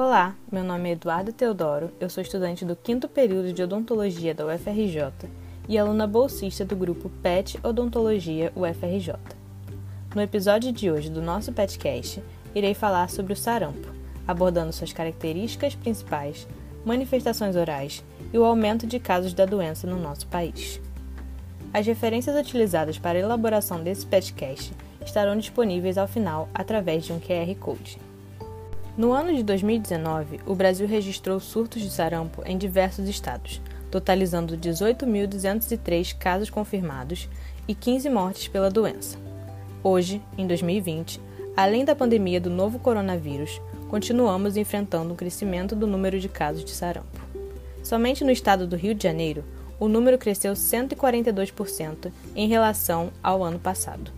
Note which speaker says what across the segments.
Speaker 1: Olá, meu nome é Eduardo Teodoro, eu sou estudante do quinto período de odontologia da UFRJ e aluna bolsista do grupo PET Odontologia UFRJ. No episódio de hoje do nosso PETcast, irei falar sobre o sarampo, abordando suas características principais, manifestações orais e o aumento de casos da doença no nosso país. As referências utilizadas para a elaboração desse podcast estarão disponíveis ao final através de um QR Code. No ano de 2019, o Brasil registrou surtos de sarampo em diversos estados, totalizando 18.203 casos confirmados e 15 mortes pela doença. Hoje, em 2020, além da pandemia do novo coronavírus, continuamos enfrentando um crescimento do número de casos de sarampo. Somente no estado do Rio de Janeiro, o número cresceu 142% em relação ao ano passado.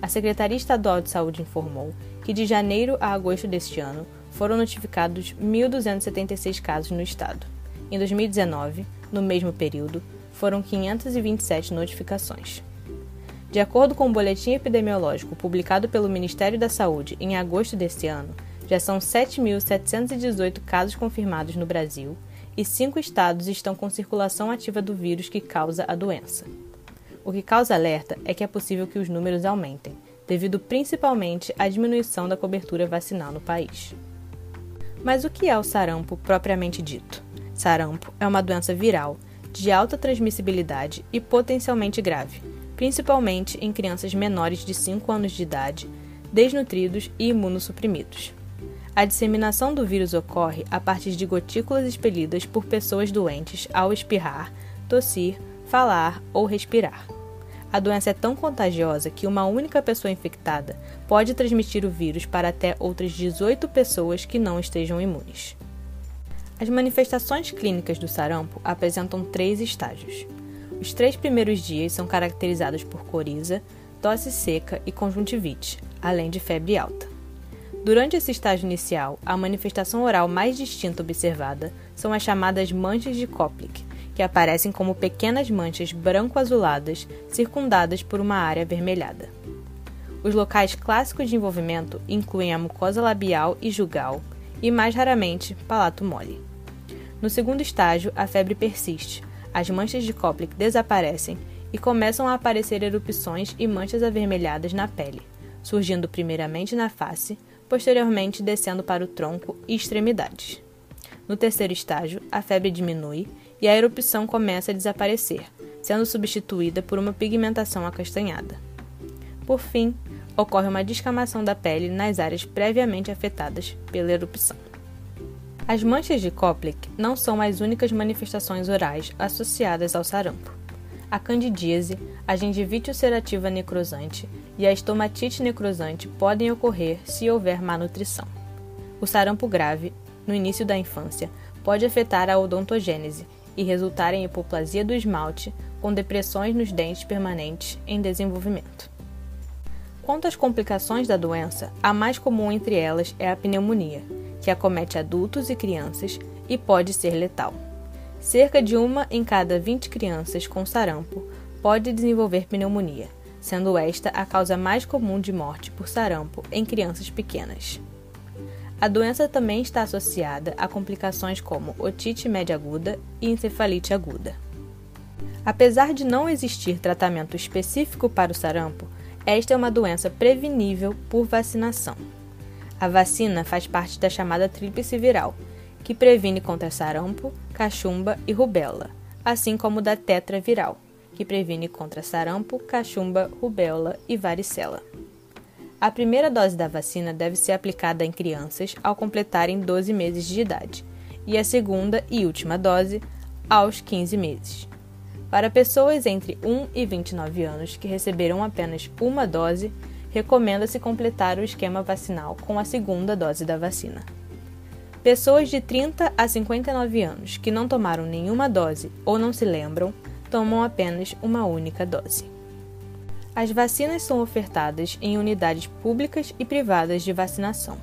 Speaker 1: A Secretaria Estadual de Saúde informou que de janeiro a agosto deste ano foram notificados 1.276 casos no estado. Em 2019, no mesmo período, foram 527 notificações. De acordo com o boletim epidemiológico publicado pelo Ministério da Saúde em agosto deste ano, já são 7.718 casos confirmados no Brasil e cinco estados estão com circulação ativa do vírus que causa a doença. O que causa alerta é que é possível que os números aumentem, devido principalmente à diminuição da cobertura vacinal no país. Mas o que é o sarampo propriamente dito? Sarampo é uma doença viral, de alta transmissibilidade e potencialmente grave, principalmente em crianças menores de 5 anos de idade, desnutridos e imunossuprimidos. A disseminação do vírus ocorre a partir de gotículas expelidas por pessoas doentes ao espirrar, tossir, falar ou respirar. A doença é tão contagiosa que uma única pessoa infectada pode transmitir o vírus para até outras 18 pessoas que não estejam imunes. As manifestações clínicas do sarampo apresentam três estágios. Os três primeiros dias são caracterizados por coriza, tosse seca e conjuntivite, além de febre alta. Durante esse estágio inicial, a manifestação oral mais distinta observada são as chamadas manchas de Koplik, que aparecem como pequenas manchas branco-azuladas circundadas por uma área avermelhada. Os locais clássicos de envolvimento incluem a mucosa labial e jugal, e mais raramente, palato mole. No segundo estágio, a febre persiste, as manchas de Koplik desaparecem e começam a aparecer erupções e manchas avermelhadas na pele, surgindo primeiramente na face, posteriormente descendo para o tronco e extremidades. No terceiro estágio, a febre diminui e a erupção começa a desaparecer, sendo substituída por uma pigmentação acastanhada. Por fim, ocorre uma descamação da pele nas áreas previamente afetadas pela erupção. As manchas de Koplik não são as únicas manifestações orais associadas ao sarampo. A candidíase, a gengivite ulcerativa necrosante e a estomatite necrosante podem ocorrer se houver má nutrição. O sarampo grave, no início da infância, pode afetar a odontogênese e resultar em hipoplasia do esmalte, com depressões nos dentes permanentes em desenvolvimento. Quanto às complicações da doença, a mais comum entre elas é a pneumonia, que acomete adultos e crianças e pode ser letal. Cerca de uma em cada 20 crianças com sarampo pode desenvolver pneumonia, sendo esta a causa mais comum de morte por sarampo em crianças pequenas. A doença também está associada a complicações como otite média aguda e encefalite aguda. Apesar de não existir tratamento específico para o sarampo, esta é uma doença prevenível por vacinação. A vacina faz parte da chamada tríplice viral, que previne contra sarampo, cachumba e rubéola, assim como da tetraviral, que previne contra sarampo, cachumba, rubéola e varicela. A primeira dose da vacina deve ser aplicada em crianças ao completarem 12 meses de idade, e a segunda e última dose aos 15 meses. Para pessoas entre 1 e 29 anos que receberam apenas uma dose, recomenda-se completar o esquema vacinal com a segunda dose da vacina. Pessoas de 30 a 59 anos que não tomaram nenhuma dose ou não se lembram, tomam apenas uma única dose. As vacinas são ofertadas em unidades públicas e privadas de vacinação.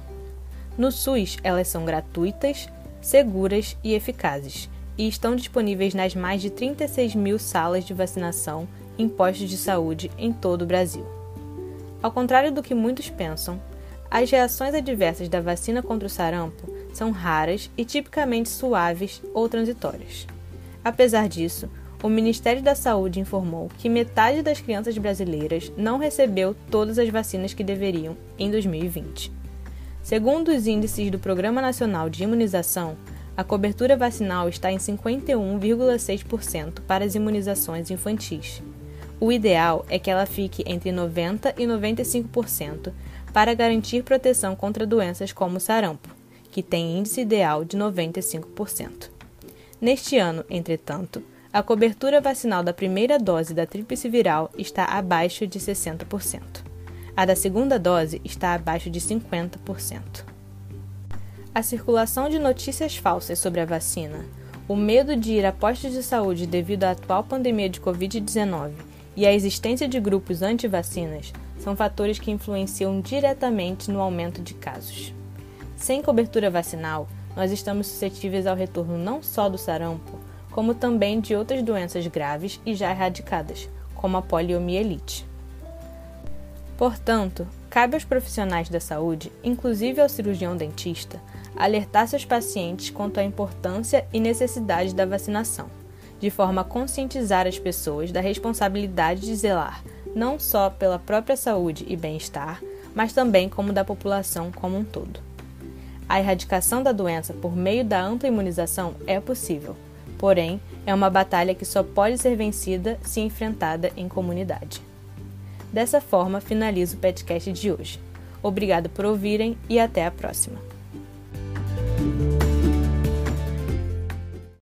Speaker 1: No SUS, elas são gratuitas, seguras e eficazes, e estão disponíveis nas mais de 36 mil salas de vacinação em postos de saúde em todo o Brasil. Ao contrário do que muitos pensam, as reações adversas da vacina contra o sarampo são raras e tipicamente suaves ou transitórias. Apesar disso, o Ministério da Saúde informou que metade das crianças brasileiras não recebeu todas as vacinas que deveriam em 2020. Segundo os índices do Programa Nacional de Imunização, a cobertura vacinal está em 51,6% para as imunizações infantis. O ideal é que ela fique entre 90% e 95% para garantir proteção contra doenças como sarampo, que tem índice ideal de 95%. Neste ano, entretanto, a cobertura vacinal da primeira dose da tríplice viral está abaixo de 60%. A da segunda dose está abaixo de 50%. A circulação de notícias falsas sobre a vacina, o medo de ir a postos de saúde devido à atual pandemia de Covid-19 e a existência de grupos anti-vacinas são fatores que influenciam diretamente no aumento de casos. Sem cobertura vacinal, nós estamos suscetíveis ao retorno não só do sarampo, como também de outras doenças graves e já erradicadas, como a poliomielite. Portanto, cabe aos profissionais da saúde, inclusive ao cirurgião dentista, alertar seus pacientes quanto à importância e necessidade da vacinação, de forma a conscientizar as pessoas da responsabilidade de zelar não só pela própria saúde e bem-estar, mas também como da população como um todo. A erradicação da doença por meio da ampla imunização é possível, porém, é uma batalha que só pode ser vencida se enfrentada em comunidade. Dessa forma, finalizo o podcast de hoje. Obrigado por ouvirem e até a próxima.